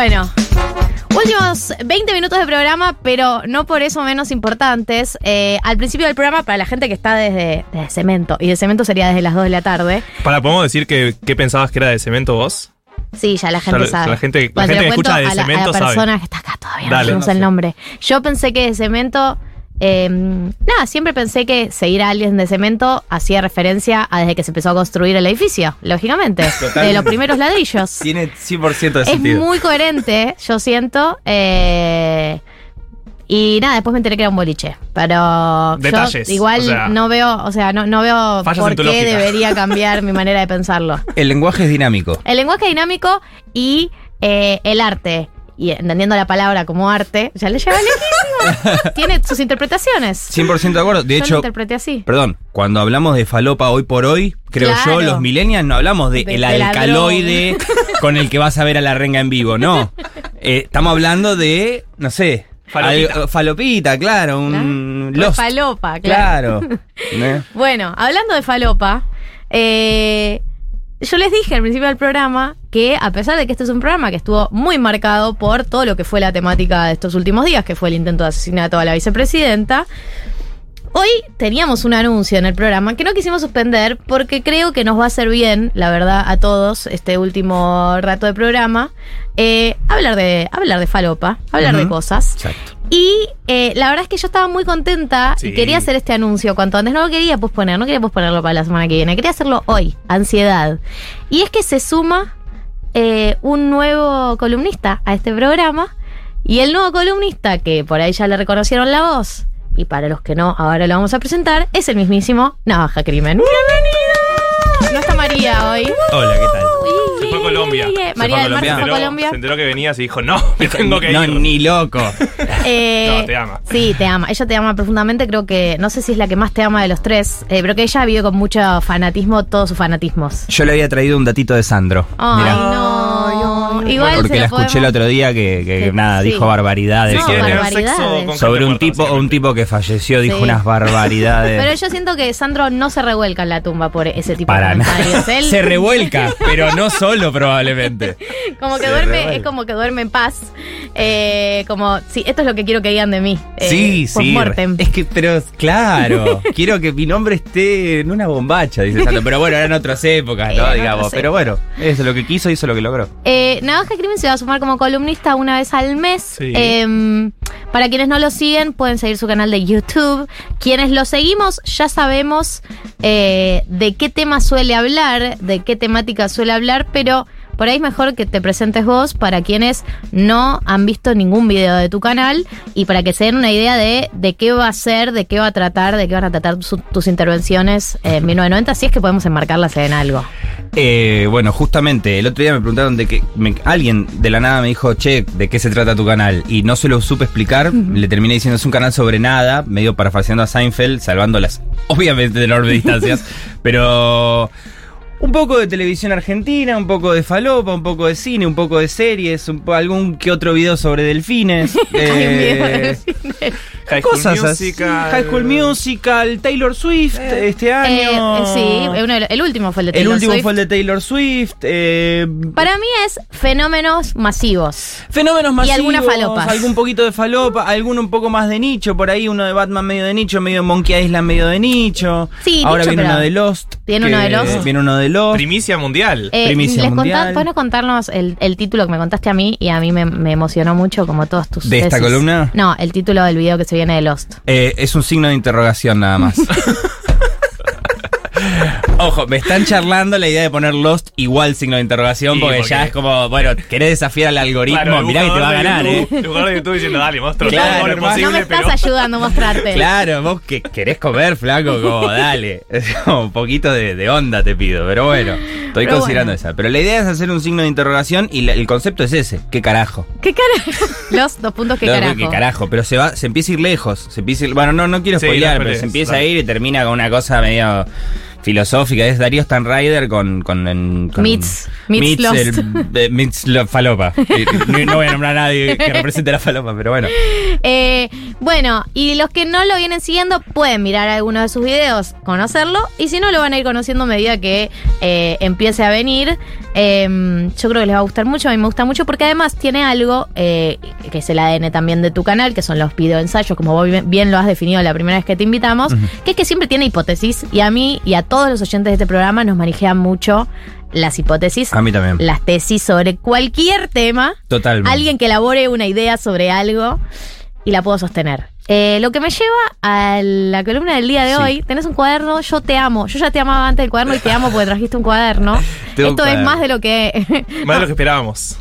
Bueno, últimos 20 minutos de programa, pero no por eso menos importantes. Eh, al principio del programa, para la gente que está desde, desde Cemento, y de Cemento sería desde las 2 de la tarde. Para, ¿podemos decir que qué pensabas que era de cemento vos? Sí, ya la gente sabe. la gente- la Bueno, gente te que escucha de a la, a la Cemento sabe. persona que está acá todavía, Dale. no sé el nombre. Yo pensé que de Cemento. Eh, nada, siempre pensé que seguir a alguien de cemento hacía referencia a desde que se empezó a construir el edificio, lógicamente. De Totalmente. los primeros ladrillos. Tiene 100% de es sentido. muy coherente, yo siento. eh, y nada, después me enteré que era un boliche. Pero Detalles, yo igual o sea, no veo, o sea, no, no veo por qué lógica. debería cambiar mi manera de pensarlo. El lenguaje es dinámico. El lenguaje dinámico y eh, el arte. Y entendiendo la palabra como arte, ya le lleva lejísimo. Tiene sus interpretaciones. 100% de acuerdo. De Yo lo hecho, interpreté así. perdón, cuando hablamos de falopa hoy por hoy, creo Claro. yo, los millennials no hablamos de, De- el de la alcaloide con el que vas a ver a la renga en vivo, no. Eh, estamos hablando de, no sé, Falopita. algo- falopita, claro, un Pues lost. falopa, claro. Claro. ¿Eh? Bueno, hablando de falopa, eh, yo les dije al principio del programa que a pesar de que este es un programa que estuvo muy marcado por todo lo que fue la temática de estos últimos días, que fue el intento de asesinato a la vicepresidenta, hoy teníamos un anuncio en el programa que no quisimos suspender porque creo que nos va a hacer bien, la verdad, a todos este último rato de programa, eh, hablar, de, hablar de falopa, hablar de cosas. Exacto. Y eh, la verdad es que yo estaba muy contenta y quería hacer este anuncio cuanto antes. No lo quería posponer, no quería posponerlo para la semana que viene. Quería hacerlo hoy, ansiedad. Y es que se suma eh, un nuevo columnista a este programa. Y el nuevo columnista, que por ahí ya le reconocieron la voz, y para los que no, ahora lo vamos a presentar, es el mismísimo Navaja Crimen. ¡Bienvenido! No está María hoy. Hola, ¿qué tal? Se fue a Colombia. María Se fue a del Mar se fue a Colombia. Se enteró que venías y dijo, no, me tengo que no, ir. ni loco. Eh, No, te ama. Sí, te ama. Ella te ama profundamente. Creo que, no sé si es la que más te ama de los tres, eh, pero que ella vive con mucho fanatismo todos sus fanatismos. Yo le había traído un datito de Sandro. Ay, Mirá. no. Igual Porque se la escuché el otro día que, nada, sí. dijo barbaridades. No, sobre- barbaridades. sexo un tipo, un básicamente. tipo que falleció, dijo Sí. unas barbaridades. Pero yo siento que Sandro no se revuelca en la tumba por ese tipo Para de nada. comentarios. Él Se revuelca, pero no solo probablemente. como que se duerme, revuelca. es como que duerme en paz. Eh, como, sí, esto es lo que quiero que digan de mí. eh, sí, sí. Es que, pero claro, quiero que mi nombre esté en una bombacha, dice Sandro. Pero bueno, eran otras épocas, ¿no? Digamos. Pero bueno, eso es lo que quiso, hizo lo que logró. Eh, Navaja Crimen se va a sumar como columnista una vez al mes. Sí. Eh, para quienes no lo siguen, pueden seguir su canal de YouTube. Quienes lo seguimos, ya sabemos eh, de qué tema suele hablar, de qué temática suele hablar, pero por ahí es mejor que te presentes vos para quienes no han visto ningún video de tu canal y para que se den una idea de, de qué va a ser, de qué va a tratar, de qué van a tratar su- tus intervenciones en 1990, si es que podemos enmarcarlas en algo. Eh, bueno, justamente, el otro día me preguntaron de que me- alguien de la nada me dijo, che, ¿de qué se trata tu canal? Y no se lo supe explicar, le terminé diciendo, es un canal sobre nada, medio parafraseando a Seinfeld, salvando las, obviamente, enormes distancias, pero un poco de televisión argentina, un poco de falopa, un poco de cine, un poco de series, un po- algún que otro video sobre delfines. Hay un video de eh, delfines. High School Cosas. Musical. High School Musical, Taylor Swift este Eh, año. eh, sí, uno de el último fue el de El Taylor último Swift. fue el de Taylor Swift. eh, Para mí es fenómenos masivos. Fenómenos masivos. algunas falopas. Algún poquito de falopa, alguno un poco más de nicho. Por ahí uno de Batman medio de nicho, medio Monkey Island medio de nicho. Sí, Ahora nicho, viene pero- uno de Lost. Viene uno de Lost. Viene uno de Primicia mundial. Eh, Primicia les mundial. contá- ¿Puedes contarnos el, el título que me contaste a mí? Y a mí me, me emocionó mucho, como todos tus. ¿De esta tesis. columna? No, el título del video que se viene de Lost. Eh, es un signo de interrogación nada más. Ojo, me están charlando la idea de poner Lost igual signo de interrogación Sí, porque, porque- ya es como, bueno, querés desafiar al algoritmo, Claro, mirá que te va a ganar, ¿eh? YouTube- buscador de YouTube diciendo, dale, monstruo, Claro, todo posible, no me estás pero... ayudando a mostrarte. Claro, vos que querés comer, flaco, como dale. Es como un poquito de, de onda te pido, pero bueno, estoy Pero considerando bueno. esa. Pero la idea es hacer un signo de interrogación y la- el concepto es ese, ¿qué carajo? ¿Qué carajo? Los dos puntos, ¿qué carajo? ¿Qué carajo? Pero se va, se empieza a ir lejos, se empieza a ir- bueno, no, no quiero Sí, spoilear, no pero se empieza a ir y termina con una cosa medio filosófica, es Darío Stanrider con, con, en- con Meets- meets el- eh, meets falopa. Y no, no voy a nombrar a nadie que represente la falopa, pero bueno. Eh, bueno, y los que no lo vienen siguiendo pueden mirar algunos de sus videos, conocerlo, y si no lo van a ir conociendo a medida que eh, empiece a venir. Eh, yo creo que les va a gustar mucho, a mí me gusta mucho porque además tiene algo eh, que es el ADN también de tu canal, que son los videoensayos, como vos bien- bien lo has definido la primera vez que te invitamos, que es que siempre tiene hipótesis y a mí y a todos los oyentes de este programa nos manejan mucho las hipótesis, A mí también. las tesis sobre cualquier tema, Totalmente. alguien que elabore una idea sobre algo y la puedo sostener. Eh, lo que me lleva a la columna del día de Sí. hoy, tenés un cuaderno, yo te amo. Yo ya te amaba antes del cuaderno y te amo porque trajiste un cuaderno. Tengo un Esto es cuaderno. más de lo que... Más de lo que esperábamos.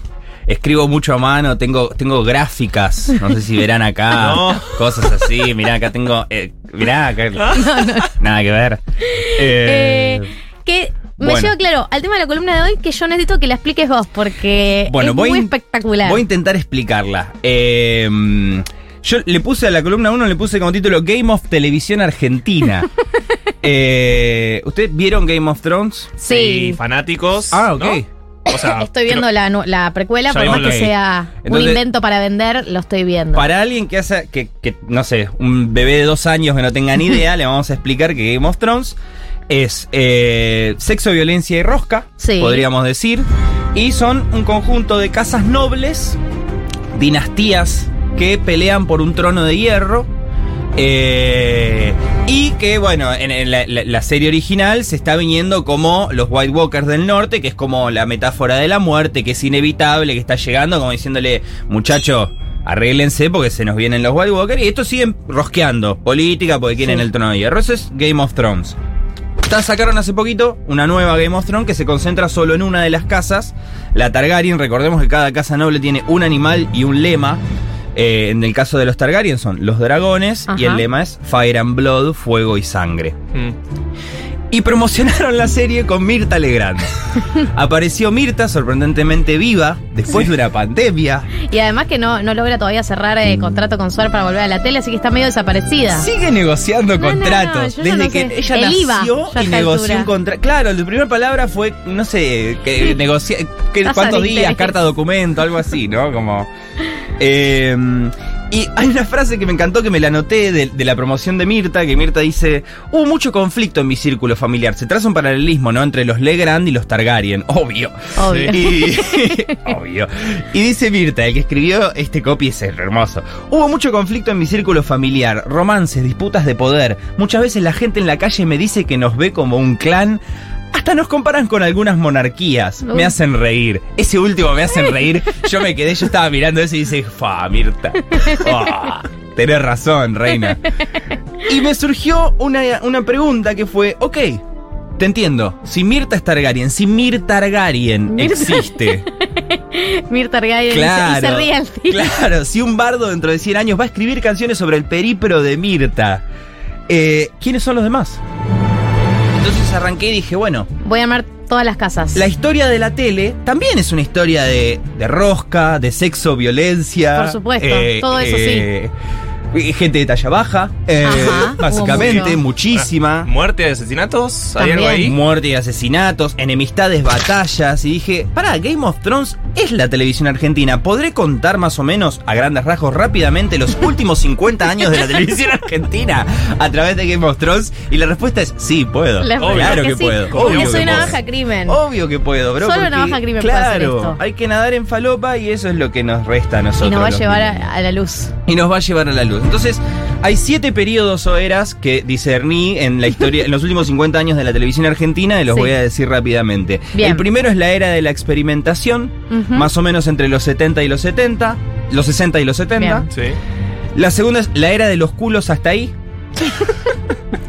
Escribo mucho a mano, tengo, tengo gráficas, no sé si verán acá, No. cosas así, mirá, acá tengo, eh, mirá, acá, nada que ver. Eh, Eh, que me bueno. lleva, claro, al tema de la columna de hoy que yo necesito que la expliques vos porque Bueno, es voy, muy espectacular. voy a intentar explicarla. Eh, yo le puse a la columna 1, le puse como título Game of Televisión Argentina. Eh, ¿Ustedes vieron Game of Thrones? sí. Y fanáticos. Ah, ok. ¿no? O sea, Estoy viendo la, la precuela, por más que sea un invento para vender, lo estoy viendo. Para alguien que hace, que, que, no sé, un bebé de dos años que no tenga ni idea, le vamos a explicar que Game of Thrones es eh, sexo, violencia y rosca, Sí. podríamos decir. Y son un conjunto de casas nobles, dinastías que pelean por un trono de hierro. Eh, y que, bueno, en, en la, la- la serie original se está viniendo como los White Walkers del norte, que es como la metáfora de la muerte, que es inevitable, que está llegando, como diciéndole, muchacho, arréglense porque se nos vienen los White Walkers. Y estos siguen rosqueando política porque quieren Sí. el trono de hierro. Eso es Game of Thrones. Sacaron hace poquito una nueva Game of Thrones que se concentra solo en una de las casas, la Targaryen. Recordemos que cada casa noble tiene un animal y un lema. Eh, en el caso de los Targaryen son los dragones y el lema es Fire and Blood, fuego y sangre. Mm. Y promocionaron la serie con Mirta Legrand. Apareció Mirta sorprendentemente viva después de una pandemia. Y además que no, no logra todavía cerrar eh, contrato con Suar para volver a la tele, así que está medio desaparecida. Sigue negociando No, contratos. no, desde que sé. ella El nació y negoció un contrato. Claro, la primera palabra fue, no sé, que negocia, que cuántos días, carta documento, algo así, ¿no? Como. eh, y hay una frase que me encantó que me la anoté de, de la promoción de Mirta, que Mirta dice, hubo mucho conflicto en mi círculo familiar. Se traza un paralelismo, ¿no? Entre los Legrand y los Targaryen. Obvio. Obvio. Y, obvio. Y dice Mirta, el que escribió este copy es hermoso. Hubo mucho conflicto en mi círculo familiar, romances, disputas de poder. Muchas veces la gente en la calle me dice que nos ve como un clan. Hasta nos comparan con algunas monarquías. Me hacen reír. Ese último me hacen reír. Yo me quedé, yo estaba mirando eso y dice, fa, Mirta. Ah, tenés razón, reina. Y me surgió una, una pregunta que fue, ok, te entiendo. Si Mirta es Targaryen, si Mir Targaryen Mirta- existe. Mirta Targaryen y Claro, se ríe al fin. claro, si un bardo dentro de 100 años va a escribir canciones sobre el periplo de Mirta, eh, ¿quiénes son los demás? Entonces arranqué y dije, bueno, Voy a armar todas las casas. la historia de la tele también es una historia de, de rosca, de sexo, violencia. Por supuesto, todo eso sí. Gente de talla baja, eh, Ajá, básicamente, muchísima. Muerte de asesinatos. ¿Hay algo ahí? Muerte y asesinatos, enemistades, batallas. Y dije, pará, Game of Thrones es la televisión argentina. ¿Podré contar más o menos, a grandes rasgos, rápidamente los últimos 50 años de la televisión argentina a través de Game of Thrones? Y la respuesta es sí, puedo. La Obvio. verdad claro que, sí, puedo. Obvio soy que una puedo. baja crimen. Obvio que puedo, bro. Solo una baja crimen puede hacer Claro, esto. hay que nadar en falopa y eso es lo que nos resta a nosotros. y nos va a llevar a la luz. Y nos va a llevar a la luz. Entonces, hay siete periodos o eras que discerní en la historia, en los últimos 50 años de la televisión argentina, y los Sí. voy a decir rápidamente. Bien. El primero es la era de la experimentación, más o menos entre los 70 y los 70, los 60 y los 70. Bien. Sí. La segunda es la era de los culos hasta ahí.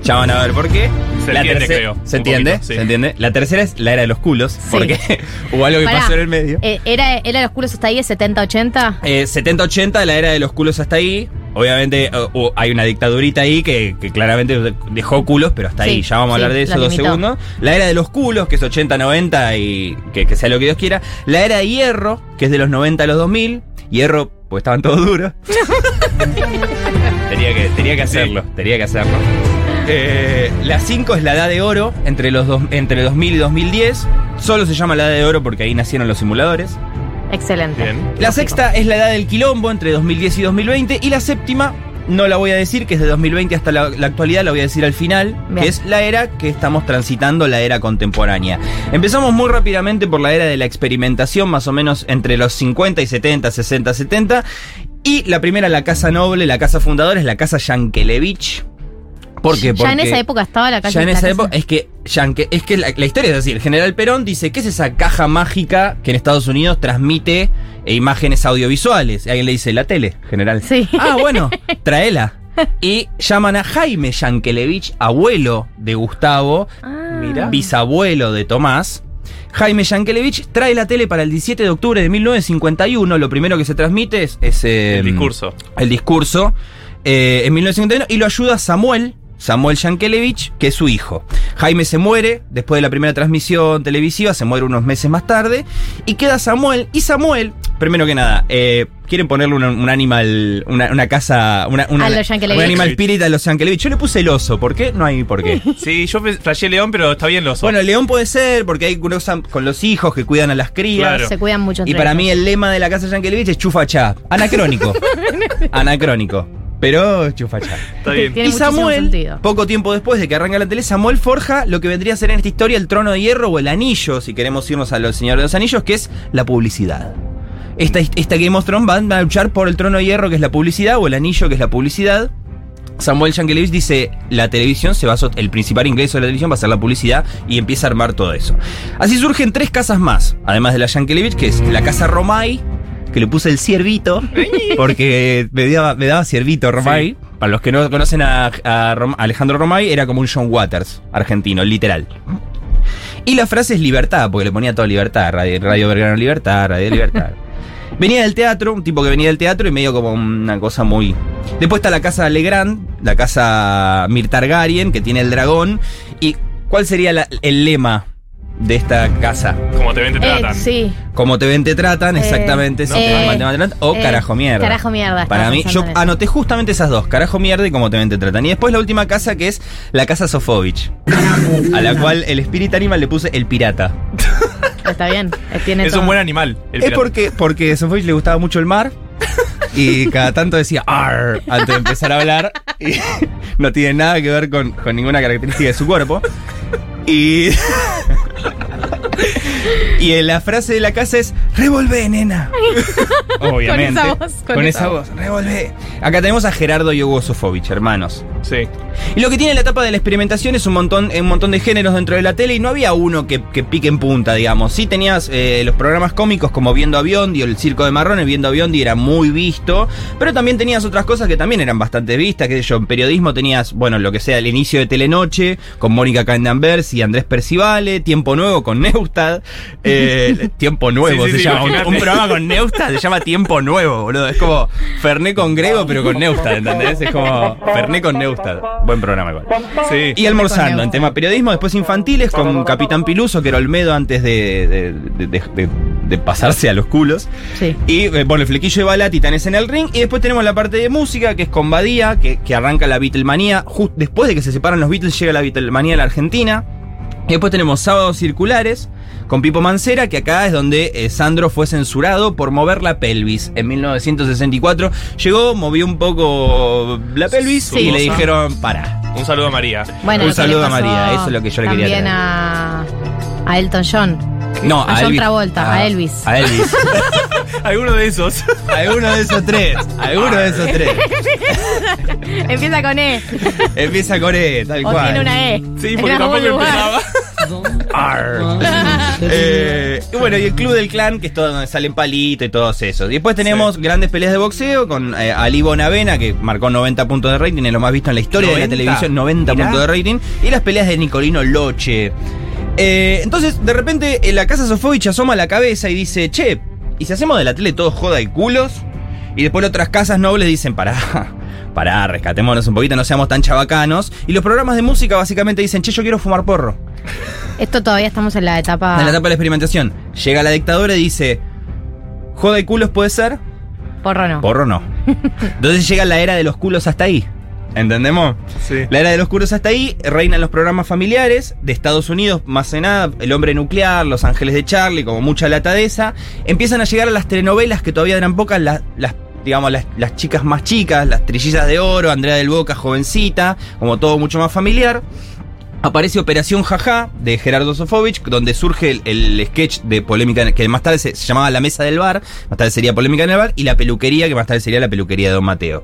ya van a ver por qué. Se la entiende, creo, ¿Se entiende? poquito, sí. ¿Se entiende? La tercera es la era de los culos, porque hubo algo que Pará, pasó en el medio. eh, ¿Era, ¿Era los culos hasta ahí, 70-80? Eh, 70-80, la era de los culos hasta ahí. Obviamente eh, uh, hay una dictadurita ahí que, que claramente dejó culos, pero hasta Sí, ahí. Ya vamos a sí, hablar de eso dos limitó. segundos. La era de los culos, que es 80-90 y que, que sea lo que Dios quiera. La era de hierro, que es de los 90 a los 2000. Hierro, pues estaban todos duros. tenía, que, tenía que hacerlo, tenía que hacerlo. Eh, la 5 es la edad de oro, entre, los dos, entre 2000 y 2010. Solo se llama la edad de oro porque ahí nacieron los simuladores. Excelente. Bien. La sexta es la edad del quilombo entre 2010 y 2020 y la séptima no la voy a decir, que es de 2020 hasta la, la actualidad, la voy a decir al final, Bien. que es la era que estamos transitando, la era contemporánea. Empezamos muy rápidamente por la era de la experimentación, más o menos entre los 50 y 70, 60, 70. Y la primera, la casa noble, la casa fundadora, es la casa Yankelevich. ¿Por qué? Ya en Porque- esa época estaba la casa ya en esa casa- época, es que, Yankee- es que la, la historia es así. El general Perón dice, ¿qué es esa caja mágica que en Estados Unidos transmite eh, imágenes audiovisuales? Y alguien le dice, la tele, general. Sí. Ah, bueno, tráela. Y llaman a Jaime Yankelevich, abuelo de Gustavo, Ah. Bisabuelo de Tomás. Jaime Yankelevich trae la tele para el 17 de octubre de 1951. Lo primero que se transmite es, es, eh, El discurso. el discurso eh, en 1951 y lo ayuda Samuel. Samuel Yankelevich, que es su hijo. Jaime se muere después de la primera transmisión televisiva, se muere unos meses más tarde, y queda Samuel. Y Samuel, primero que nada, eh, quieren ponerle un, un animal, una, una casa, una, una- A los Yankelevich. un animal spirit a los Yankelevich. Yo le puse el oso, ¿por qué? No hay por qué. Sí, yo flashé León, pero está bien los Bueno, el león puede ser porque hay cruzan con los hijos que cuidan a las crías. Claro. Se cuidan mucho Y para ellos. mí el lema de la casa Yankelevich es chufachá. Anacrónico. Anacrónico. Pero chufachá. Está bien. Tiene y Samuel, sentido. poco tiempo después de que arranca la tele, Samuel forja lo que vendría a ser en esta historia el trono de hierro o el anillo, si queremos irnos a los señores de los anillos, que es la publicidad. Esta, esta Game of Thrones van a luchar por el trono de hierro, que es la publicidad, o el anillo, que es la publicidad. Samuel Yankelevich dice, la televisión se va a el principal ingreso de la televisión va a ser la publicidad y empieza a armar todo eso. Así surgen tres casas más, además de la Yankelevich, que es la casa Romay, que le puse el ciervito, porque me daba, me daba ciervito Romay. Para los que no conocen a, a Rom- a Alejandro Romay, era como un John Waters argentino, literal. Y la frase es libertad, porque le ponía toda libertad, Radio, radio Belgrano Libertad, Radio Libertad. Venía del teatro, un tipo que venía del teatro y medio como una cosa muy... Después está la casa Legrand, la casa Mirtargarien, que tiene el dragón. ¿Y cuál sería la- el lema de esta casa? Como te ven, te Eh, tratan. sí. Como te ven, te tratan, Eh, exactamente. si eh, te ven, mal, te tratan, o eh, carajo mierda. carajo mierda, Para mí, yo anoté justamente esas dos, carajo mierda y como te ven, te tratan. Y después la última casa que es la casa Sofovich, a la cual el Spirit Animal le puse el pirata. Está bien. eh, Tiene Es todo. un buen animal. El Es porque, porque a Sofovich le gustaba mucho el mar y cada tanto decía Arr antes de empezar a hablar y no tiene nada que ver con, con ninguna característica de su cuerpo. Y. Y en la frase de la casa es Revolvé, nena. Obviamente. Con esa voz, con Con esa esa voz. Revolvé. Acá tenemos a Gerardo y Hugo Sofovich, hermanos. Sí. Y lo que tiene la etapa de la experimentación es un montón, un montón de géneros dentro de la tele y no había uno que, que pique en punta, digamos. Sí tenías eh, los programas cómicos como Viendo a Biondi o El Circo de Marrones, Viendo a Biondi era muy visto, pero también tenías otras cosas que también eran bastante vistas, que yo, en periodismo tenías, bueno, lo que sea, el inicio de Telenoche con Mónica Candanvers y Andrés Percivale, Tiempo Nuevo con Neustad, eh, Tiempo Nuevo Sí, sí, se sí, llama, un, programa con Neustad se llama Tiempo Nuevo, boludo, es como Ferné con Grego pero con Neustad, ¿entendés? Es como Ferné con Neustad, buen programa igual. Sí. Y almorzando en tema periodismo, después infantiles con Capitán Piluso, que era Olmedo antes de, de- de- de- de- de pasarse a los culos. Sí. Y eh, bueno, el flequillo de bala, Titanes en el ring. Y después tenemos la parte de música, que es con Badía, que, que arranca la Beatlemanía. Just después de que se separan los Beatles, llega la Beatlemanía a la Argentina. Y después tenemos Sábados Circulares con Pipo Mancera, que acá es donde eh, Sandro fue censurado por mover la pelvis. En 1964 llegó, movió un poco la pelvis Sí. y le dijeron, para. Un saludo a María. Bueno, Un saludo a María, eso es lo que yo le quería También traer. a, a Elton John. No, A John Travolta, a Elvis. A Elvis. Alguno de esos. alguno de esos tres. Alguno de esos tres. Empieza con E. Empieza con E, tal O cual. tiene una E. Sí, porque tampoco empezaba. Arr. Eh, y bueno, y el Club del Clan, que es todo donde salen Palito y todos esos. Y después tenemos grandes peleas de boxeo con eh, Ali Bonavena, que marcó 90 puntos de rating, es lo más visto en la historia de la 90. televisión, 90 Mirá. puntos de rating. Y las peleas de Nicolino Loche. Eh, entonces, de repente, en la casa Sofovich asoma la cabeza y dice, che, ¿y si hacemos de la tele todo joda y culos? Y después otras casas nobles dicen, pará, pará, rescatémonos un poquito, no seamos tan chabacanos. Y los programas de música básicamente dicen, che, yo quiero fumar porro. Esto todavía estamos en la etapa. En la etapa de la experimentación. Llega la dictadura y dice, joda y culos puede ser, Porro no. porro no. Entonces llega la era de los culos hasta ahí. ¿Entendemos? Sí. La era de los culos hasta ahí, reinan los programas familiares de Estados Unidos, más que nada, El Hombre Nuclear, Los Ángeles de Charlie, como mucha lata de esa. Empiezan a llegar a las telenovelas, que todavía eran pocas, las, las digamos, las, las chicas más chicas, las trillizas de oro, Andrea del Boca, jovencita, como todo mucho más familiar. Aparece Operación Jaja de Gerardo Sofovich, donde surge el, el sketch de polémica, que más tarde se, se llamaba La Mesa del Bar, más tarde sería Polémica en el Bar, y La Peluquería, que más tarde sería La Peluquería de Don Mateo.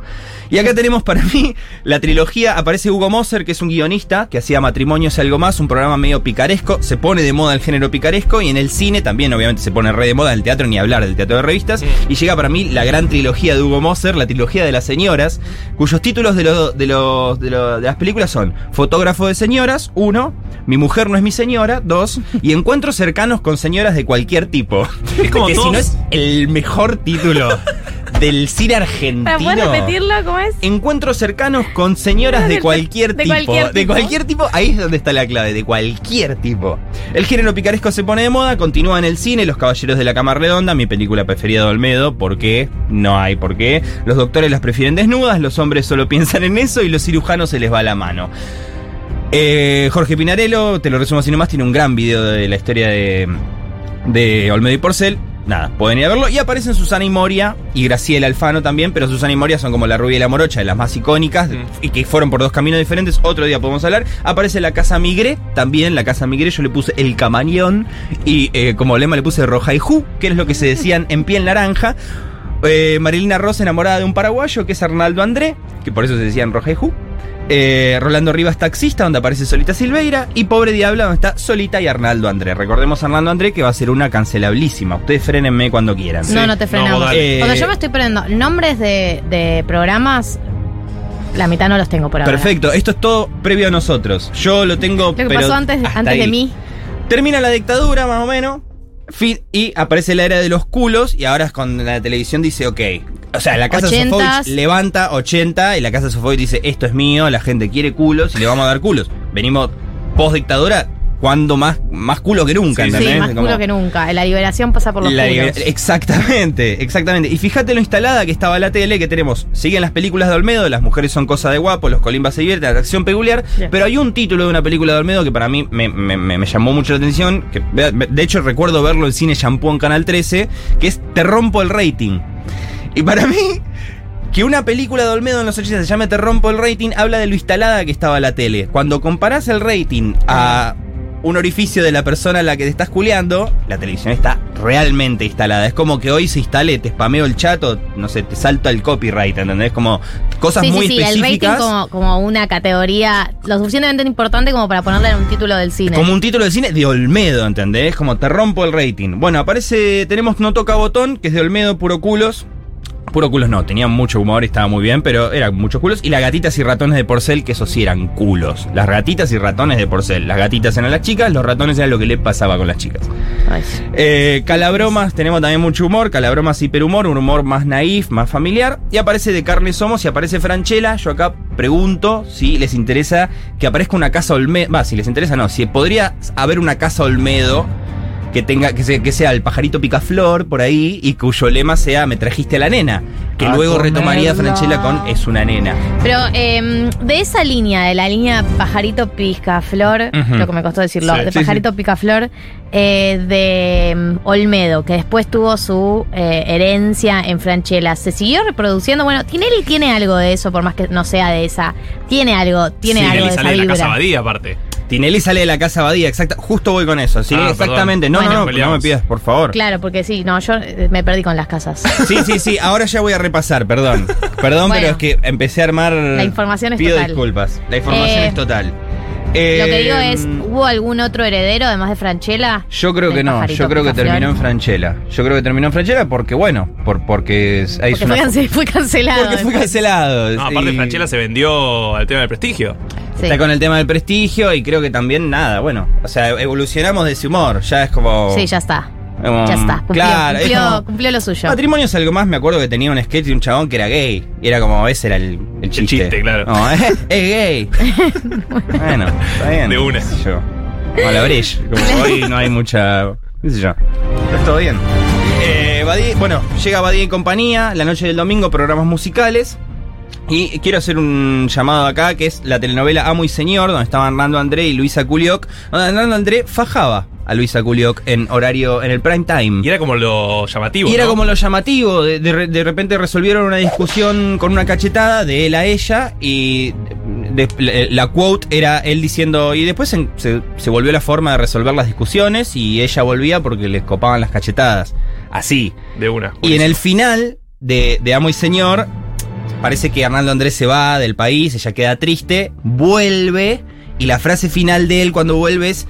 Y acá tenemos para mí la trilogía, aparece Hugo Moser, que es un guionista, que hacía Matrimonios y algo más, un programa medio picaresco, se pone de moda el género picaresco, y en el cine también obviamente se pone re de moda, en el teatro ni hablar del teatro de revistas, y llega para mí la gran trilogía de Hugo Moser, la trilogía de las señoras, cuyos títulos de, lo- de, los- de, lo- de las películas son Fotógrafo de señoras, uno, Mi mujer no es mi señora, dos, y Encuentros cercanos con señoras de cualquier tipo. Es como que si no es el mejor título del cine ¿Para argentino. poder repetirlo? ¿Cómo es? Encuentros cercanos con señoras de cualquier De tipo. cualquier De tipo. cualquier tipo, ahí es donde está la clave, de cualquier tipo. El género picaresco se pone de moda, continúa en el cine, Los Caballeros de la Cama Redonda, mi película preferida de Olmedo, ¿por qué? No hay por qué. Los doctores las prefieren desnudas, los hombres solo piensan en eso y los cirujanos se les va la mano. Eh, Jorge Pinarello, te lo resumo así nomás, tiene un gran video de la historia de, de Olmedo y Porcel. Nada, pueden ir a verlo. Y aparecen Susana y Moria y Graciela Alfano también, pero Susana y Moria son como la rubia y la morocha, de las más icónicas, Mm. y que fueron por dos caminos diferentes. Otro día podemos hablar. Aparece la Casa Migre, también la Casa Migre, yo le puse el camañón, y eh, como lema le puse roja y ju, que es lo que se decían en piel naranja. Eh, Marilina Rosa enamorada de un paraguayo, que es Arnaldo André, que por eso se decían roja y ju. Eh, Rolando Rivas Taxista, donde aparece Solita Silveira. Y Pobre Diabla, donde está Solita y Arnaldo André. Recordemos a Arnaldo André que va a ser una cancelablísima. Ustedes frénenme cuando quieran. Sí. no, no te No, frenamos. Cuando Eh, yo me estoy poniendo nombres de, de programas, la mitad no los tengo por ahora. Perfecto, esto es todo previo a nosotros. Yo lo tengo. Lo que pero pasó antes, hasta antes de mí. Termina la dictadura, más o menos. Fin, y aparece la era de los culos. Y ahora es cuando la televisión dice, ok. O sea, la casa. Sofovich levanta 80 y la casa Sofovich dice, esto es mío, la gente quiere culos y le vamos a dar culos. Venimos post dictadura, cuando más, más culo que nunca, Sí, ¿entendés? más Como- culo que nunca. La liberación pasa por los la culos. Exactamente, exactamente. Y fíjate lo instalada que estaba la tele, que tenemos, siguen las películas de Olmedo, las mujeres son cosa de guapo, los colimbas se divierten, la acción peculiar, pero hay un título de una película de Olmedo que para mí me, me- me- me llamó mucho la atención, que de hecho recuerdo verlo en cine Shampoo en Canal 13, que es Te rompo el rating. Y para mí, que una película de Olmedo en los 80 se llame Te rompo el rating, habla de lo instalada que estaba la tele. Cuando comparás el rating a un orificio de la persona a la que te estás culeando, la televisión está realmente instalada. Es como que hoy se instale, te spameo el chat o, no sé, te salta el copyright, ¿entendés? Como cosas Sí, muy sí, sí, el rating específicas. como, como una categoría lo suficientemente importante como para ponerle en un título del cine. Como un título de cine de Olmedo, ¿entendés? Como te rompo el rating. Bueno, aparece, tenemos No Toca Botón, que es de Olmedo, puro culos. Puro culos no, tenía mucho humor y estaba muy bien, pero eran muchos culos. Y las gatitas y ratones de porcel, que eso sí eran culos. Las gatitas y ratones de porcel. Las gatitas eran las chicas, los ratones eran lo que le pasaba con las chicas. Eh, calabromas, tenemos también mucho humor. Calabromas hiperhumor, un humor más naif, más familiar. Y aparece de carne somos y aparece Franchella. Yo acá pregunto si les interesa que aparezca una casa Olmedo. Va, si les interesa, no. Si podría haber una casa Olmedo que tenga que sea, que sea el pajarito picaflor por ahí y cuyo lema sea me trajiste a la nena. Que A luego retomaría. Franchella con es una nena. Pero em, de esa línea, de la línea pajarito picaflor, lo que me costó decirlo, Sí, de sí, pajarito picaflor, eh, de em, Olmedo, que después tuvo su eh, herencia en Franchella, se siguió reproduciendo. Bueno, Tinelli tiene algo de eso, por más que no sea de esa. Tiene algo, tiene Sí, algo de esa sale de la casa Badía, aparte. Tinelli sale de la casa Badía, exacta. Justo voy con eso. Sí, Ah, exactamente. No, Bueno. no, no, no me pidas, por favor. Claro, porque sí, no, yo eh, me perdí con las casas. Sí, sí, sí, ahora ya voy a repasar, perdón. Perdón, Bueno. pero es que empecé a armar. La información es Pido total. disculpas. La información Eh, es total. Lo que digo Eh, es, ¿hubo algún otro heredero además de Franchella? Yo creo que no, yo creo que terminó en Franchella. Yo creo que terminó en Franchella porque, bueno, por, porque es Porque fue, una- cance- fue cancelado. Porque fue cancelado. No, aparte y- Franchella se vendió al tema del prestigio. Sí. Está con el tema del prestigio y creo que también nada, bueno. O sea, evolucionamos de ese humor. Ya es como. Sí, ya está. Ya está. Cumplió, claro, cumplió, como- cumplió lo suyo. Matrimonio es algo más, me acuerdo que tenía un sketch de un chabón que era gay. Y era como, ese era el, el chiste. chiste, claro. No, es, es gay. bueno, está bien. De una. sé yo. Como la como hoy no hay mucha. qué sé yo. Pero es todo bien. Eh, Badie- bueno, llega Badía y compañía, la noche del domingo, programas musicales. Y quiero hacer un llamado acá, que es la telenovela Amo y Señor, donde estaban Hernando André y Luisa Culioc, donde Hernando André fajaba. A Luisa Culioc en horario, en el prime time. Y era como lo llamativo. Y era ¿no? como lo llamativo, de, de re- de repente resolvieron una discusión con una cachetada de él a ella y de- la- la quote era él diciendo, y después se, se- se volvió la forma de resolver las discusiones y ella volvía porque les copaban las cachetadas. Así. De una. Y en el final de, de Amo y Señor, parece que Arnaldo Andrés se va del país, ella queda triste, vuelve, y la frase final de él cuando vuelve es,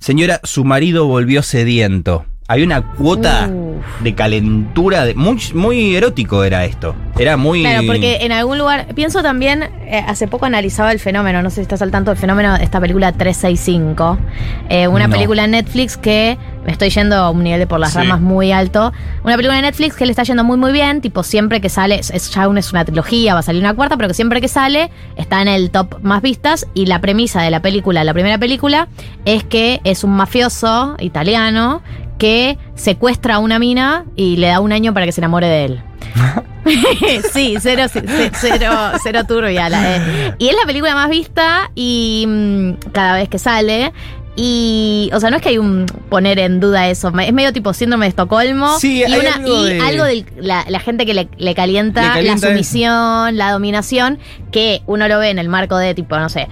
señora, su marido volvió sediento. Hay una cuota Uf. de calentura, de, muy, muy erótico era esto. Era muy... Claro, porque en algún lugar, pienso también, eh, hace poco analizaba el fenómeno, no sé si estás al tanto del fenómeno de esta película 365, eh, una No. película en Netflix que me estoy yendo a un nivel de por las Sí. ramas muy alto, una película de Netflix que le está yendo muy muy bien, tipo siempre que sale, es, ya una, es una trilogía, va a salir una cuarta, pero que siempre que sale está en el top más vistas y la premisa de la película, la primera película, es que es un mafioso italiano que secuestra a una mina y le da un año para que se enamore de él. sí, cero, cero, cero turbia. la- eh. Y es la película más vista y mm, cada vez que sale. Y, o sea, no es que hay un poner en duda eso, es medio tipo síndrome de Estocolmo. Sí, y hay una- algo y de- algo de la, la gente que le, le calienta, Le calienta la sumisión, la dominación, que uno lo ve en el marco de tipo, no sé,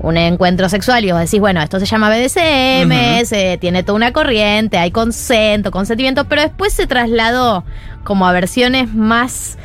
un encuentro sexual y vos decís, bueno, esto se llama BDSM, se tiene toda una corriente, hay consento, consentimiento, pero después se trasladó como a versiones más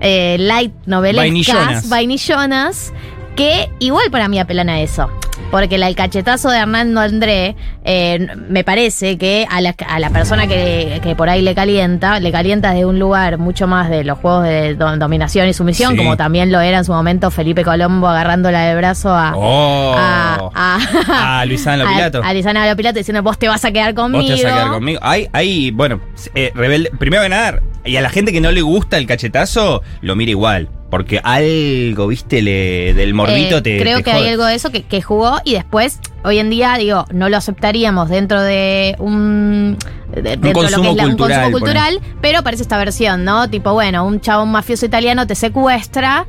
eh, light novelescas, Vainillonas. vainillonas, que igual para mí apelan a eso. Porque el cachetazo de Hernando André, eh, me parece que a la, a la persona que, que por ahí le calienta, le calienta desde un lugar mucho más de los juegos de do- dominación y sumisión, Sí. como también lo era en su momento Felipe Colombo agarrándola del brazo a, Oh. a, a- A Luisana Lopilato. A, Luisana Lopilato diciendo, vos te vas a quedar conmigo. Vos te vas a quedar conmigo. Hay, hay, bueno, eh, rebelde. Primero que nada, y a la gente que no le gusta el cachetazo, lo mira igual. Porque algo, viste, le, del morbito Eh, te. Creo te que jode. hay algo de eso que, que jugó y después, hoy en día, digo, no lo aceptaríamos dentro de un. de- dentro de lo consumo que es la- un cultural, consumo cultural, pero parece esta versión, ¿no? Tipo, bueno, un chabón mafioso italiano te secuestra.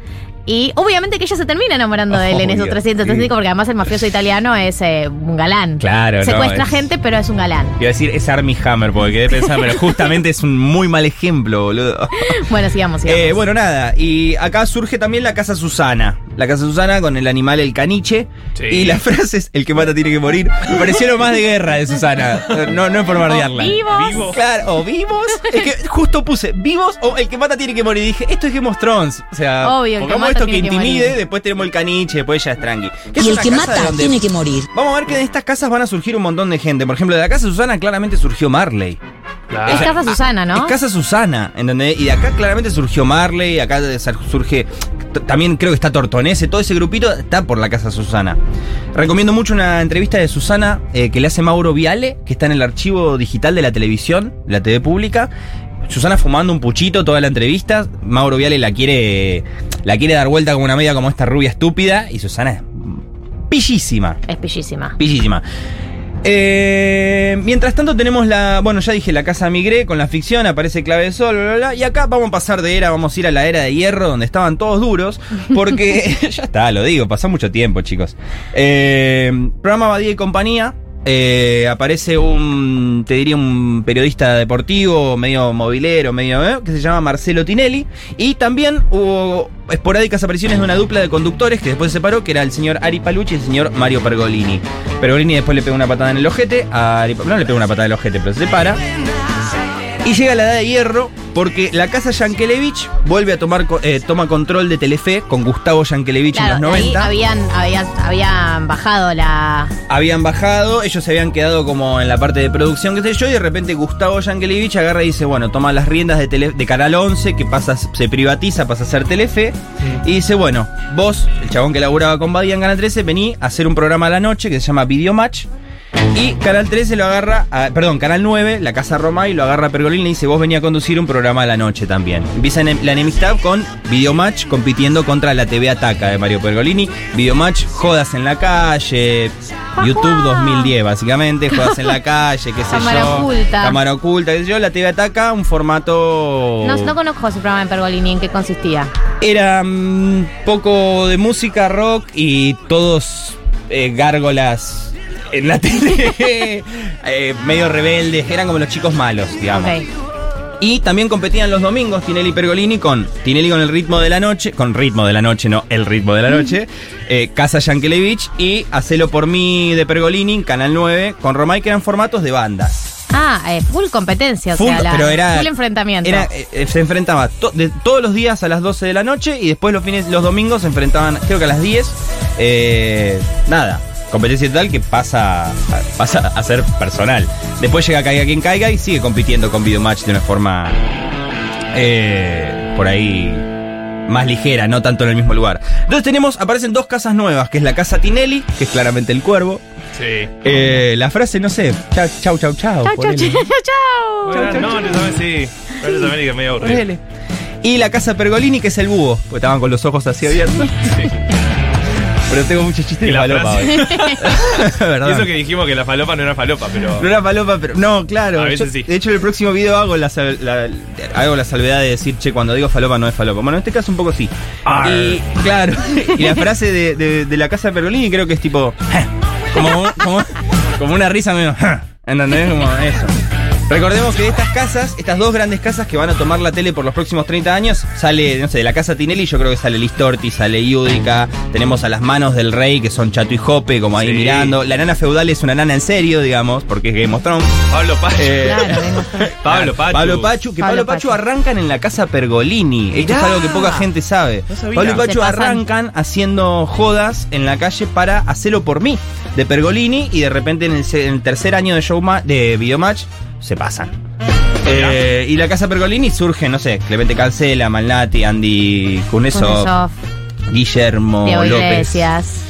Y obviamente que ella se termina enamorando de él en esos Obvio, 365, sí. porque además el mafioso italiano es eh, un galán. Claro, no, Secuestra es- gente, pero es un galán. Iba a decir, es Army Hammer, porque quedé pensando, pero justamente es un muy mal ejemplo, boludo. Bueno, sigamos, sigamos. Eh, bueno, nada, y acá surge también la Casa Susana. La Casa Susana con el animal el caniche. Sí. Y la frase es, el que mata tiene que morir. Me pareció lo más de guerra de Susana. No, no es por bardearla. O vivos. Vivos. Claro, o vivos. Es que justo puse vivos o el que mata tiene que morir. Y dije, esto es Game of Thrones. O sea, Obvio, el que pongamos mata esto que tiene que intimide, morir. después tenemos el caniche, después ya es tranqui. Y el que mata donde- tiene que morir. Vamos a ver que de estas casas van a surgir un montón de gente. Por ejemplo, de la casa Susana claramente surgió Marley. Claro. es Casa Susana, ¿no? Es Casa Susana, ¿entendés? Y de acá claramente surgió Marley, acá de- surge. También creo que está Tortonese, todo ese grupito está por la Casa Susana. Recomiendo mucho una entrevista de Susana eh, que le hace Mauro Viale, que está en el archivo digital de la televisión, la TV pública. Susana fumando un puchito toda la entrevista. Mauro Viale la quiere. La quiere dar vuelta como una media como esta rubia estúpida. Y Susana es pillísima. Es pillísima. Pillísima. Eh, mientras tanto tenemos la, bueno ya dije, la casa Migré con la ficción, aparece clave de sol, bla, bla, bla, y acá vamos a pasar de era, vamos a ir a la era de hierro donde estaban todos duros, porque ya está, lo digo, pasó mucho tiempo chicos. Eh, programa Badía y compañía, eh, aparece un, te diría un periodista deportivo, medio movilero, medio, eh, que se llama Marcelo Tinelli, y también hubo esporádicas apariciones de una dupla de conductores que después se separó, que era el señor Ari Palucci y el señor Mario Pergolini. Pergolini después le pega una patada en el ojete, a Ari, no le pega una patada en el ojete, pero se separa. Y llega la edad de hierro porque la casa Yankelevich vuelve a tomar eh, toma control de Telefe con Gustavo Yankelevich en los Claro, ahí 90. habían, habían, habían bajado la. habían bajado, ellos se habían quedado como en la parte de producción, qué sé yo, y de repente Gustavo Yankelevich agarra y dice, bueno, toma las riendas de, Tele- de Canal 11, que pasa, se privatiza, pasa a ser Telefe, y dice, bueno, vos, el chabón que laburaba con Badía en Canal 13, vení a hacer un programa a la noche que se llama Video Match, y Canal 13 lo agarra, a- perdón, Canal 9, la Casa Roma, y lo agarra a Pergolini y le dice, vos venía a conducir un programa a la noche también. Empieza la enemistad con Videomatch compitiendo contra la TV Ataca de Mario Pergolini. Videomatch, jodas en la calle, YouTube 2010 básicamente, jodas en la calle, qué sé Cámara yo. oculta. Cámara oculta, qué sé yo. La TV Ataca, un formato... No, no conozco ese programa de Pergolini, ¿en qué consistía? Era un poco de música rock y todos eh, gárgolas en la tele, eh, medio rebeldes, eran como los chicos malos, digamos. Y también competían los domingos Tinelli y Pergolini con Tinelli con el ritmo de la noche, con ritmo de la noche, no el ritmo de la noche, eh, Casa Yankelevich y Hacelo por mí de Pergolini, Canal 9, con Romay, que eran formatos de bandas. Ah, eh, full competencia, o Full, sea, la- pero era- full enfrentamiento. Era, eh, eh, se enfrentaba to- de, todos los días a las 12 de la noche y después los fines, los domingos se enfrentaban, creo que a las 10. Eh, nada, competencia total que pasa, a- pasa a ser personal. Después llega Caiga quien caiga y sigue compitiendo con Videomatch de una forma eh, por ahí más ligera, no tanto en el mismo lugar. Entonces tenemos, aparecen dos casas nuevas, que es la casa Tinelli, que es claramente el cuervo. Sí. Eh, la frase, no sé, chau, chau, chau, chau. Chau, chau, chau, chau. Bueno, no, yo también sí. También que medio aburrido. Y la casa Pergolini, que es el búho, porque estaban con los ojos así abiertos. Sí. Pero tengo muchos chistes de falopa hoy. Eso que dijimos que la falopa no era falopa, pero. No era falopa, pero. No, claro. A veces Yo, sí. De hecho, en el próximo video hago la, hago la salvedad de decir, che, cuando digo falopa no es falopa. Bueno, en este caso un poco sí. Arr. Y claro. y la frase de, de- de la casa de Pergolini creo que es tipo. como, como, como una risa medio. ¿Entendés? Como eso. Recordemos que de estas casas, estas dos grandes casas que van a tomar la tele por los próximos 30 años, sale, no sé, de la casa Tinelli, yo creo que sale Listorti, sale Yudica, tenemos a las manos del rey, que son Chato y Jope, como ahí Sí. mirando. La nana feudal es una nana en serio, digamos, porque es Game of Thrones. Pablo Pacho. Eh, Claro, Pablo Pachu. Pablo Pachu, que Pablo Pablo, Pachu, Pachu. arrancan en la casa Pergolini. Esto es algo que poca gente sabe. No. Pablo y Pachu arrancan haciendo jodas en la calle para hacerlo por mí, de Pergolini, y de repente en el, se- en el tercer año de Showma, de Videomatch, se pasan. Eh, y la casa Pergolini surge, no sé, Clemente Cancela, Malnati, Andy Cuneso, Guillermo Diego López. Iglesias.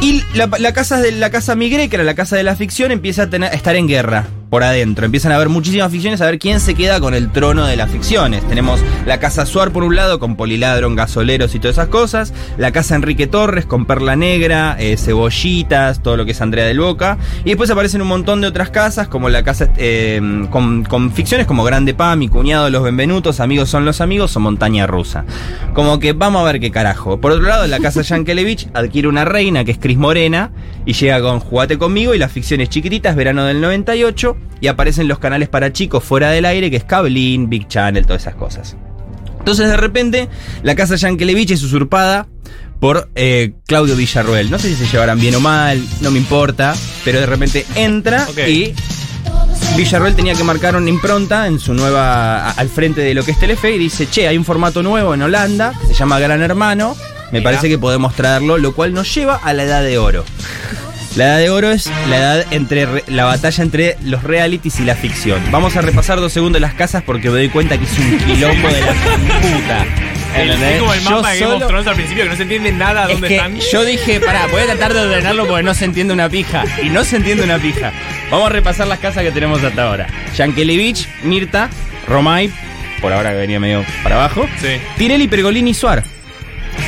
Y la, la casa de la casa Migré, que era la casa de la ficción, empieza a, tener- a estar en guerra por adentro. Empiezan a haber muchísimas ficciones, a ver quién se queda con el trono de las ficciones. Tenemos la casa Suar por un lado, con Poliladron, gasoleros y todas esas cosas. La casa Enrique Torres, con Perla Negra, eh, cebollitas, todo lo que es Andrea del Boca. Y después aparecen un montón de otras casas, como la casa eh, con, con ficciones como Grande Pa, Mi Cuñado, Los Benvenutos, Amigos son los Amigos o Montaña Rusa. Como que vamos a ver qué carajo. Por otro lado, la casa Yankelevich adquiere una reina que es Cris Morena y llega con Jugate conmigo y las ficciones chiquititas, verano del 98, y aparecen los canales para chicos fuera del aire, que es Cablin, Big Channel, todas esas cosas. Entonces de repente la casa Yankelevich es usurpada por eh, Claudio Villarruel. No sé si se llevarán bien o mal, no me importa, pero de repente entra y Villarruel tenía que marcar una impronta en su nueva al frente de lo que es Telefe y dice, che, hay un formato nuevo en Holanda que se llama Gran Hermano, me Mira. parece que podemos traerlo, lo cual nos lleva a la edad de oro. La edad de oro es la edad entre re- la batalla entre los realities y la ficción. Vamos a repasar dos segundos las casas porque me doy cuenta que es un quilombo de la puta. Es como el Yo mapa Game of solo- al principio, que no se entiende nada es dónde que están. yo dije, pará, voy a tratar de ordenarlo porque no se entiende una pija. Y no se entiende una pija. Vamos a repasar las casas que tenemos hasta ahora. Yankelevich, Mirta, Romay, por ahora que venía medio para abajo. Sí, Tirelli, Pergolini y Suar.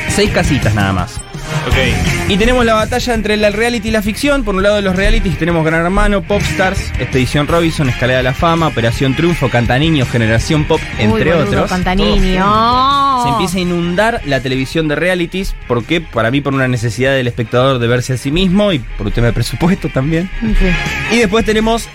Seis casitas nada más. Ok. Y tenemos la batalla entre el reality y la ficción. Por un lado de los realities tenemos Gran Hermano, Popstars, Expedición Robinson, Escalera de la Fama, Operación Triunfo, Cantaniños, Generación Pop, entre boludo, otros. Cantanino. Se empieza a inundar la televisión de realities, porque para mí por una necesidad del espectador de verse a sí mismo y por un tema de presupuesto también. Y después tenemos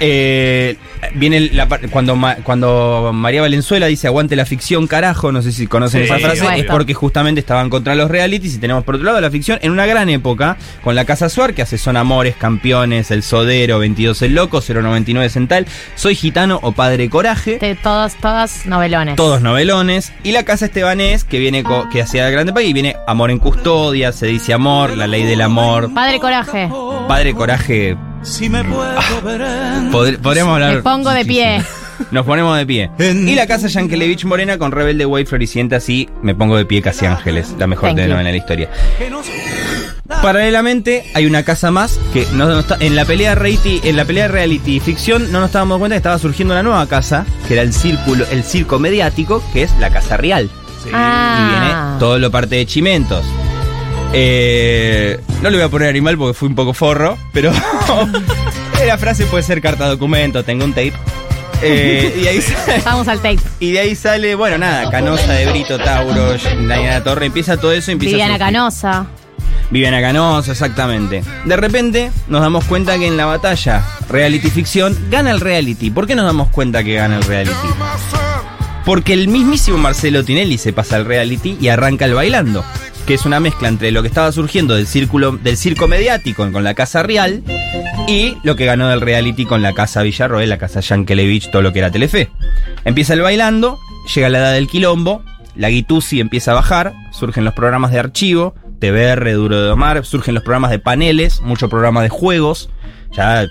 eh, viene la cuando cuando María Valenzuela dice aguante la ficción carajo, no sé si conocen Sí, esa frase, es porque justamente estaban contra los realities y tenemos por otro lado la ficción en una gran época con la Casa Suar que hace Son Amores, Campeones, El Sodero, 22 El Loco, 099 Central, Soy Gitano o Padre Coraje. De todos, todos novelones. Todos novelones. Y la casa Estebanés, que viene co- que hacía el grande país, viene Amor en Custodia, Se dice Amor, La Ley del Amor, Padre Coraje. Padre Coraje. Si me puedo ver en Pod- podríamos hablar. Me pongo de pie. Nos ponemos de pie. Y la casa Yankelevich Morena con Rebelde Way Floricienta, así me pongo de pie casi Ángeles, la mejor telenovela de la historia. Paralelamente hay una casa más que no, no está, en la pelea reality, en la pelea reality y ficción no nos estábamos dando cuenta que estaba surgiendo una nueva casa, que era el círculo, el circo mediático, que es la casa real. Sí. Ah. Y viene todo lo parte de Chimentos. Eh, no le voy a poner animal porque fui un poco forro, pero la frase puede ser carta documento, tengo un tape. Eh, y, ahí sale, Vamos al tape. y de ahí sale, bueno, nada, Canosa de Brito, Tauro, Diana Torre, empieza todo eso, empieza a Viviana. Canosa. Viviana Canosa, exactamente. De repente nos damos cuenta que en la batalla reality ficción gana el reality. ¿Por qué nos damos cuenta que gana el reality? Porque el mismísimo Marcelo Tinelli se pasa al reality y arranca el bailando, que es una mezcla entre lo que estaba surgiendo del círculo del circo mediático con la Casa Real y lo que ganó del reality con la Casa Villarroel, la Casa Yankelevich, todo lo que era Telefe. Empieza el bailando, llega la edad del quilombo, la Guitusi empieza a bajar, surgen los programas de archivo, TBR, Duro de Domar, surgen los programas de paneles, mucho programa de juegos, ya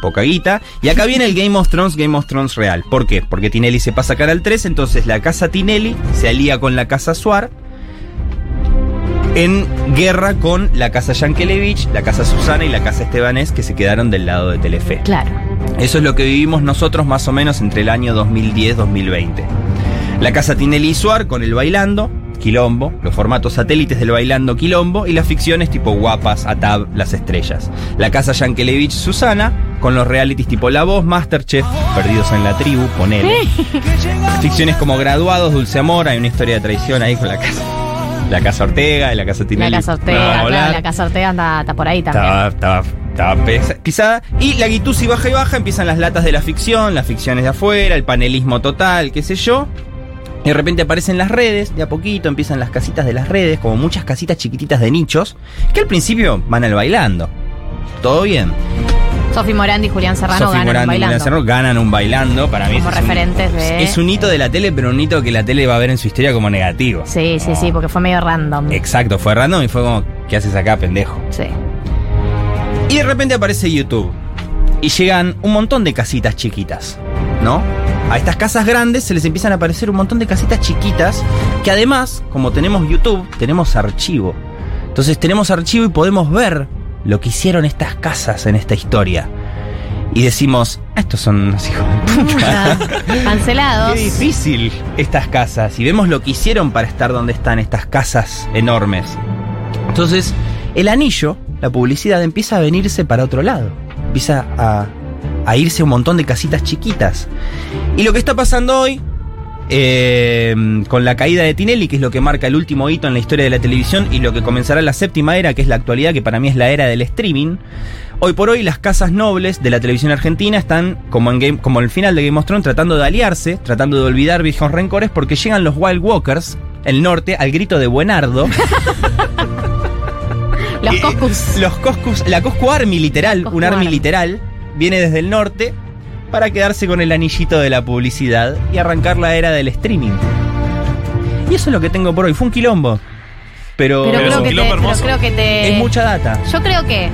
poca guita. Y acá viene el Game of Thrones, Game of Thrones real. ¿Por qué? Porque Tinelli se pasa a Canal 3, entonces la casa Tinelli se alía con la casa Suar en guerra con la casa Yankelevich, la casa Susana y la casa Estebanés que se quedaron del lado de Telefe. Claro. Eso es lo que vivimos nosotros más o menos entre el año 2010-2020. La casa Tinelli y Suar con el bailando, Quilombo, los formatos satélites del bailando Quilombo y las ficciones tipo Guapas, Atab, Las Estrellas. La casa Yankelevich Susana con los realities tipo La Voz, Masterchef, Perdidos en la Tribu, ponele. Ficciones como Graduados, Dulce Amor, hay una historia de traición ahí con la casa. La casa Ortega y la casa Tinelli. La casa Ortega, claro, la casa Ortega anda, está por ahí también. Estaba, estaba, estaba pesa- pisada. Y la guitusi baja y baja, empiezan las latas de la ficción, las ficciones de afuera, el panelismo total, qué sé yo. Y de repente aparecen las redes, de a poquito empiezan las casitas de las redes, como muchas casitas chiquititas de nichos, que al principio van al bailando. Todo bien. Sofi Morandi y Julián Serrano Sofi ganan Morandi y bailando. Julián Serrano ganan un bailando. Para mí Como un- referentes de- Es un hito de la tele, pero un hito que la tele va a ver en su historia como negativo. Sí, sí, sí, porque fue medio random. Exacto, fue random y fue como, ¿qué haces acá, pendejo? Sí. Y de repente aparece YouTube. Y llegan un montón de casitas chiquitas, ¿no? A estas casas grandes se les empiezan a aparecer un montón de casitas chiquitas que además, como tenemos YouTube, tenemos archivo. Entonces tenemos archivo y podemos ver lo que hicieron estas casas en esta historia. Y decimos, "Ah, estos son unos hijos de puta. Cancelados. Qué difícil estas casas. Y vemos lo que hicieron para estar donde están estas casas enormes. Entonces, el anillo, la publicidad, empieza a venirse para otro lado. Empieza a, a irse un montón de casitas chiquitas. Y lo que está pasando hoy, eh, con la caída de Tinelli, que es lo que marca el último hito en la historia de la televisión, y lo que comenzará la séptima era, que es la actualidad, que para mí es la era del streaming. Hoy por hoy las casas nobles de la televisión argentina están, como en, Game, como en el final de Game of Thrones, tratando de aliarse, tratando de olvidar viejos rencores, porque llegan los Wild Walkers, el norte, al grito de Buenardo. Los Coscus. Los Coscus, la Coscu Army literal, Coscu un Army Army. literal, viene desde el norte para quedarse con el anillito de la publicidad y arrancar la era del streaming. Y eso es lo que tengo por hoy. Fue un quilombo. Pero, Pero, es creo un que te, quilombo pero hermoso. creo que te. es mucha data. Yo creo que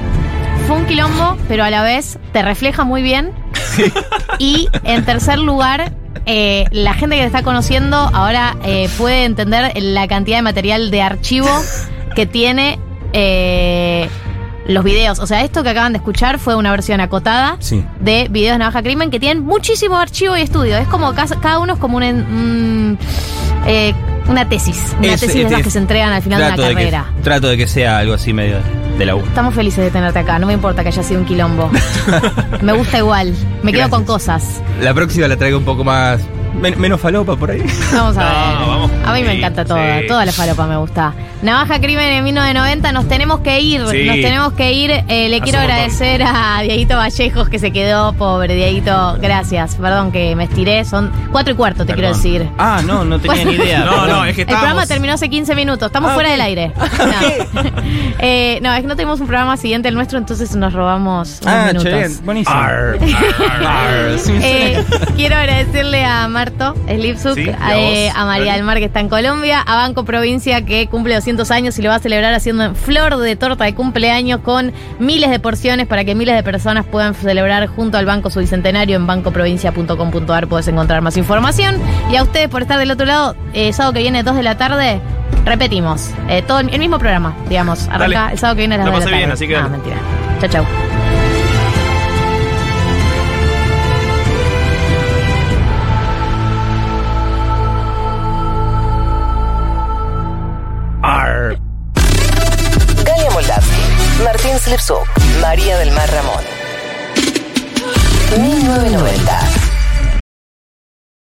fue un quilombo, pero a la vez te refleja muy bien. Y en tercer lugar, eh, la gente que te está conociendo ahora eh, puede entender la cantidad de material de archivo que tiene eh, los videos. O sea, esto que acaban de escuchar fue una versión acotada Sí. de videos de Navaja Crimen que tienen muchísimo archivo y estudio. Es como cada uno es como un, un, eh, una tesis. Una Es- tesis es- de esas es- que se entregan al final de una Trato de que- carrera. trato de que sea algo así medio de la U. Estamos felices de tenerte acá, no me importa que haya sido un quilombo. me gusta igual, me quedo con cosas. La próxima la traigo un poco más. Men- menos falopa por ahí. Vamos a No, ver. vamos. A mí me encanta toda, sí. toda la falopa me gusta. Navaja Crimen en 1990, nos tenemos que ir, Sí. nos tenemos que ir. Eh, le Hace quiero agradecer a Dieguito Vallejos que se quedó, pobre Dieguito, gracias. Perdón que me estiré, son cuatro y cuarto, te quiero decir. Ah, no, no tenía ni idea. No, no, es que El programa terminó hace 15 minutos, estamos Ah, fuera del aire. No. Eh, no, es que no tenemos un programa siguiente al nuestro, entonces nos robamos unos Ah, minutos. che, buenísimo. Arr, arr, arr. Sí, sí. Eh, quiero agradecerle a Marto Slipsuk, Sí, eh, a María del Mar que está en Colombia, a Banco Provincia que cumple 200 años y lo va a celebrar haciendo en flor de torta de cumpleaños con miles de porciones para que miles de personas puedan celebrar junto al Banco su bicentenario en bancoprovincia.com.ar puedes encontrar más información y a ustedes por estar del otro lado, eh, sábado que viene 2 de la tarde. Repetimos, eh, todo el mismo programa, digamos. Arranca Dale. el sábado que viene a las La 2 de la tarde. bien, así que Ah, dale. mentira. Chau, chau. María del Mar Ramón. 1990.